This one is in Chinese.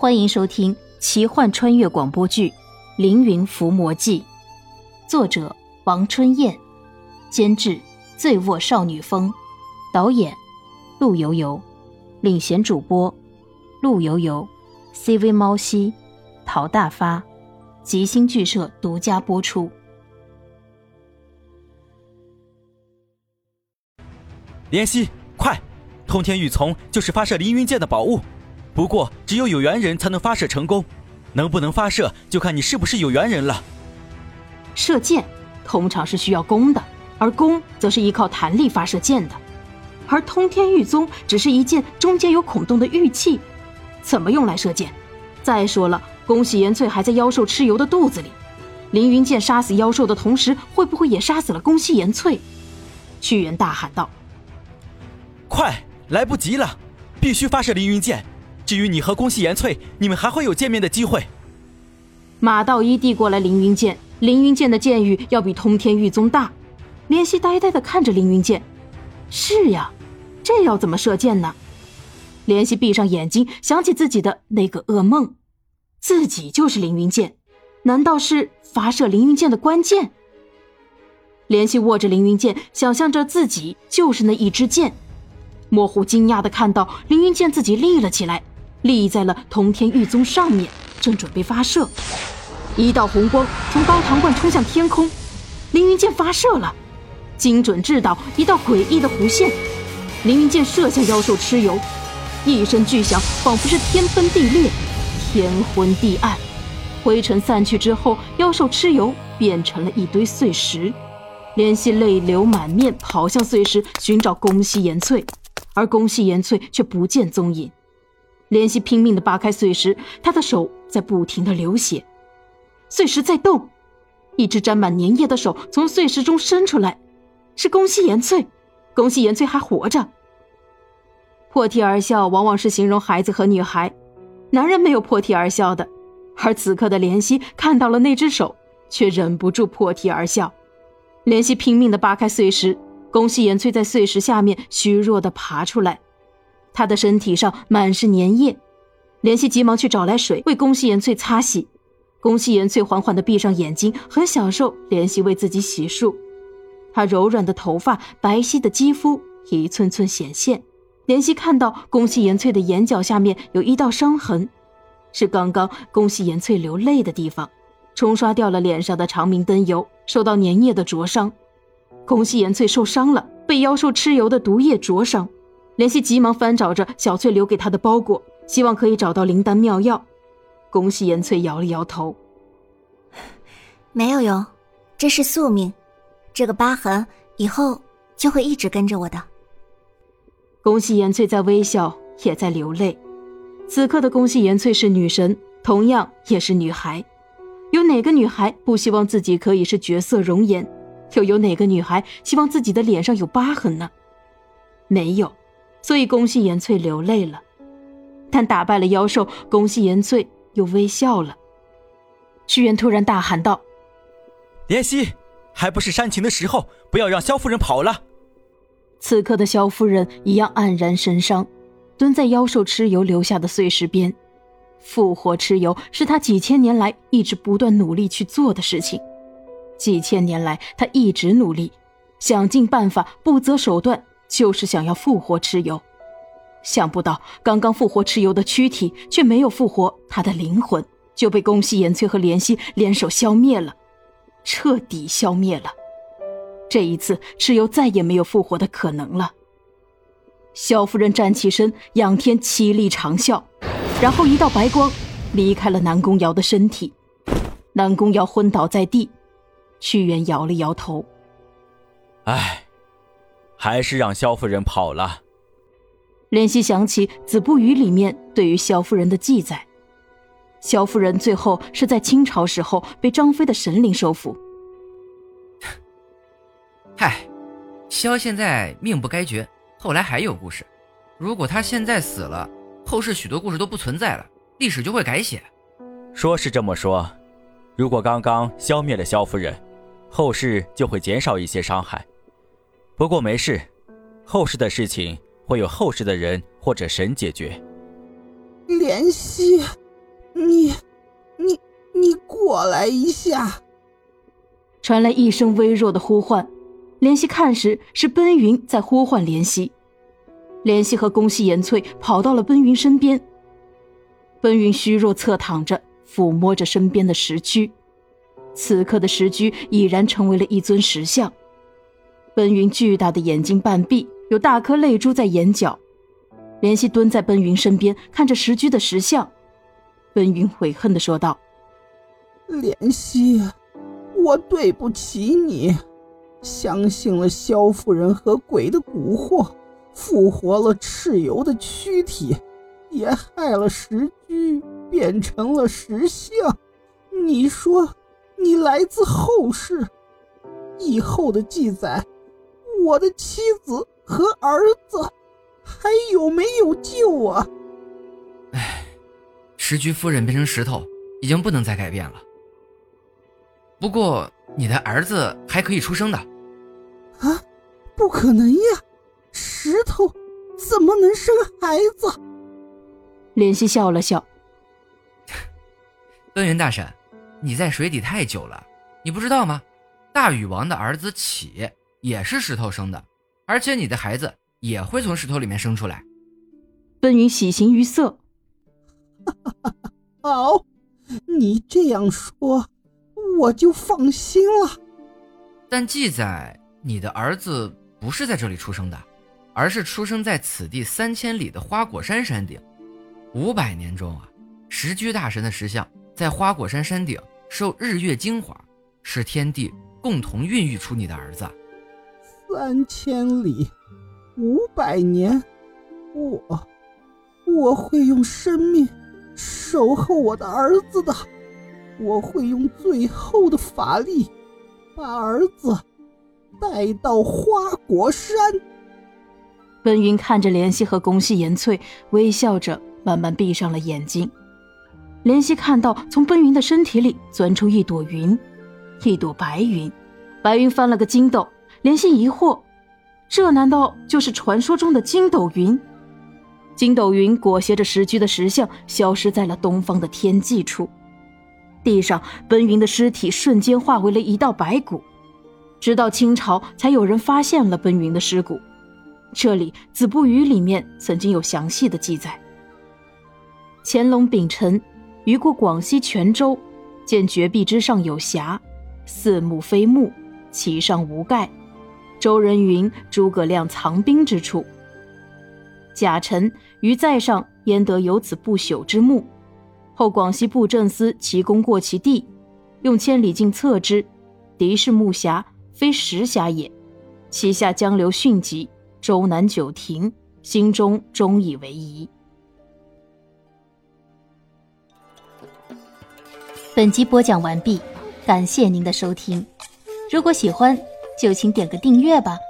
欢迎收听奇幻穿越广播剧《凌云伏魔记》，作者王春燕，监制醉卧少女风，导演陆游游，领衔主播陆游游，CV 猫西，陶大发，吉星剧社独家播出。莲溪，快！通天玉琮就是发射凌云剑的宝物。不过，只有有缘人才能发射成功，能不能发射就看你是不是有缘人了。射箭通常是需要弓的，而弓则是依靠弹力发射箭的，而通天玉宗只是一件中间有孔洞的玉器，怎么用来射箭？再说了，宫喜延翠还在妖兽蚩尤的肚子里，凌云剑杀死妖兽的同时，会不会也杀死了宫西延翠？屈原大喊道：“快，来不及了，必须发射凌云剑！”至于你和宫西延翠，你们还会有见面的机会。马道一递过来凌云剑，凌云剑的剑域要比通天玉宗大。莲溪呆呆的看着凌云剑，是呀，这要怎么射箭呢？莲溪闭上眼睛，想起自己的那个噩梦，自己就是凌云剑，难道是发射凌云剑的关键？莲溪握着凌云剑，想象着自己就是那一支箭，模糊惊讶的看到凌云剑自己立了起来。立在了通天玉宗上面，正准备发射。一道红光从高堂观冲向天空，凌云剑发射了，精准制导一道诡异的弧线。凌云剑射向妖兽蚩尤，一声巨响，仿佛是天崩地裂，天昏地暗。灰尘散去之后，妖兽蚩尤变成了一堆碎石。怜惜泪流满面，跑向碎石寻找宫西岩翠，而宫西岩翠却不见踪影。怜惜拼命地扒开碎石，他的手在不停地流血。碎石在动，一只沾满粘液的手从碎石中伸出来，是宫西延翠。宫西延翠还活着。破涕而笑，往往是形容孩子和女孩，男人没有破涕而笑的。而此刻的怜惜看到了那只手，却忍不住破涕而笑。怜惜拼命地扒开碎石，宫西延翠在碎石下面虚弱地爬出来。他的身体上满是粘液，怜惜急忙去找来水为宫西延翠擦洗。宫西延翠缓缓地闭上眼睛，很享受怜惜为自己洗漱。她柔软的头发、白皙的肌肤一寸寸显现。怜惜看到宫西延翠的眼角下面有一道伤痕，是刚刚宫西延翠流泪的地方，冲刷掉了脸上的长明灯油，受到粘液的灼伤。宫西延翠受伤了，被妖兽蚩尤的毒液灼伤。怜惜急忙翻找着小翠留给他的包裹，希望可以找到灵丹妙药。恭喜颜翠摇了摇头，没有用，这是宿命，这个疤痕以后就会一直跟着我的。恭喜颜翠在微笑，也在流泪。此刻的恭喜颜翠是女神，同样也是女孩。有哪个女孩不希望自己可以是绝色容颜？又有哪个女孩希望自己的脸上有疤痕呢？没有。所以，宫西延翠流泪了，但打败了妖兽，宫西延翠又微笑了。屈原突然大喊道：“怜惜，还不是煽情的时候，不要让萧夫人跑了。”此刻的萧夫人一样黯然神伤，蹲在妖兽蚩尤留下的碎石边，复活蚩尤是他几千年来一直不断努力去做的事情。几千年来，他一直努力，想尽办法，不择手段。就是想要复活蚩尤，想不到刚刚复活蚩尤的躯体，却没有复活他的灵魂，就被宫西岩翠和怜惜联手消灭了，彻底消灭了。这一次，蚩尤再也没有复活的可能了。萧夫人站起身，仰天凄厉长啸，然后一道白光离开了南宫瑶的身体，南宫瑶昏倒在地。屈原摇了摇头，唉。还是让萧夫人跑了。怜惜想起《子不语》里面对于萧夫人的记载，萧夫人最后是在清朝时候被张飞的神灵收服。嗨，萧现在命不该绝，后来还有故事。如果他现在死了，后世许多故事都不存在了，历史就会改写。说是这么说，如果刚刚消灭了萧夫人，后世就会减少一些伤害。不过没事，后世的事情会有后世的人或者神解决。怜惜，你，你，你过来一下！传来一声微弱的呼唤，怜惜看时是奔云在呼唤怜惜。怜惜和宫西延翠跑到了奔云身边。奔云虚弱侧躺着，抚摸着身边的石躯。此刻的石居已然成为了一尊石像。奔云巨大的眼睛半闭，有大颗泪珠在眼角。怜惜蹲在奔云身边，看着石居的石像。奔云悔恨的说道：“怜惜，我对不起你，相信了萧夫人和鬼的蛊惑，复活了蚩尤的躯体，也害了石居，变成了石像。你说，你来自后世，以后的记载，我的妻子和儿子还有没有救啊？”石居夫人变成石头，已经不能再改变了。不过，你的儿子还可以出生的。啊，不可能呀！石头怎么能生孩子？林夕笑了笑。奔云大神，你在水底太久了，你不知道吗？大禹王的儿子启也是石头生的，而且你的孩子也会从石头里面生出来。奔云喜形于色。好，你这样说，我就放心了。但记载你的儿子不是在这里出生的，而是出生在此地三千里的花果山山顶。五百年中啊，石居大神的石像在花果山山顶受日月精华，是天地共同孕育出你的儿子。三千里，五百年，我我会用生命。守候我的儿子的，我会用最后的法力，把儿子带到花果山。奔云看着怜惜和宫西延翠，微笑着，慢慢闭上了眼睛。怜惜看到从奔云的身体里钻出一朵云，一朵白云，白云翻了个筋斗。怜惜疑惑，这难道就是传说中的筋斗云？筋斗云裹挟着石居的石像消失在了东方的天际处，地上奔云的尸体瞬间化为了一道白骨，直到清朝才有人发现了奔云的尸骨。这里《子不语》里面曾经有详细的记载：乾隆丙辰，余过广西泉州，见绝壁之上有峡，似木非木，其上无盖。周人云诸葛亮藏兵之处。甲辰，于在上焉得有此不朽之墓？后广西布政司其功过其地，用千里镜测之，敌是木匣，非石匣也。其下江流迅疾，周南九亭，心中终以为疑。本集播讲完毕，感谢您的收听。如果喜欢，就请点个订阅吧。